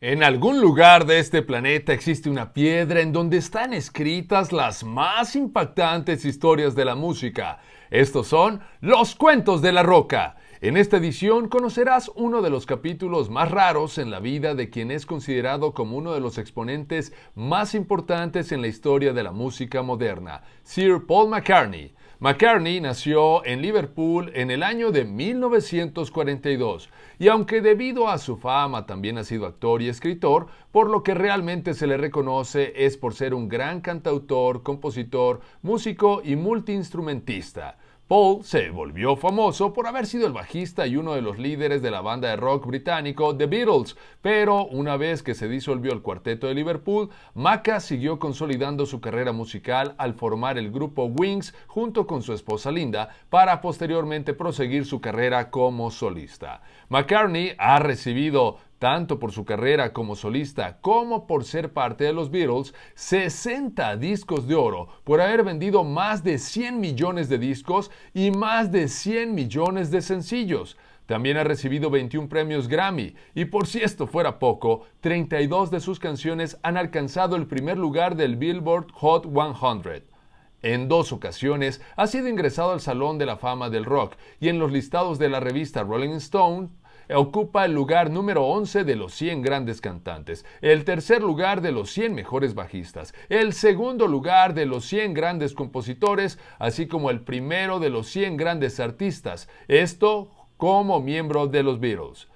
En algún lugar de este planeta existe una piedra en donde están escritas las más impactantes historias de la música. Estos son los cuentos de la roca. En esta edición conocerás uno de los capítulos más raros en la vida de quien es considerado como uno de los exponentes más importantes en la historia de la música moderna, Sir Paul McCartney. McCartney nació en Liverpool en el año de 1942 y aunque debido a su fama también ha sido actor y escritor, por lo que realmente se le reconoce es por ser un gran cantautor, compositor, músico y multiinstrumentista. Paul se volvió famoso por haber sido el bajista y uno de los líderes de la banda de rock británico The Beatles, pero una vez que se disolvió el cuarteto de Liverpool, Maca siguió consolidando su carrera musical al formar el grupo Wings junto con su esposa Linda para posteriormente proseguir su carrera como solista. McCartney ha recibido tanto por su carrera como solista como por ser parte de los Beatles, 60 discos de oro por haber vendido más de 100 millones de discos y más de 100 millones de sencillos. También ha recibido 21 premios Grammy y por si esto fuera poco, 32 de sus canciones han alcanzado el primer lugar del Billboard Hot 100. En dos ocasiones ha sido ingresado al Salón de la Fama del Rock y en los listados de la revista Rolling Stone ocupa el lugar número 11 de los 100 grandes cantantes, el tercer lugar de los 100 mejores bajistas, el segundo lugar de los 100 grandes compositores, así como el primero de los 100 grandes artistas, esto como miembro de los Beatles.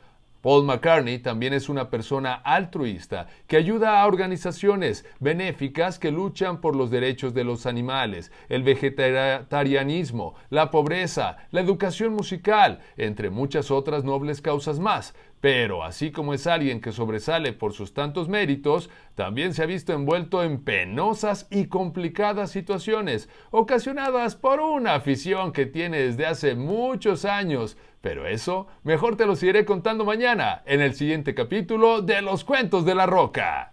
Paul McCartney también es una persona altruista que ayuda a organizaciones benéficas que luchan por los derechos de los animales, el vegetarianismo, la pobreza, la educación musical, entre muchas otras nobles causas más. Pero así como es alguien que sobresale por sus tantos méritos, también se ha visto envuelto en penosas y complicadas situaciones, ocasionadas por una afición que tiene desde hace muchos años pero eso mejor te lo seguiré contando mañana en el siguiente capítulo de Los Cuentos de la Roca.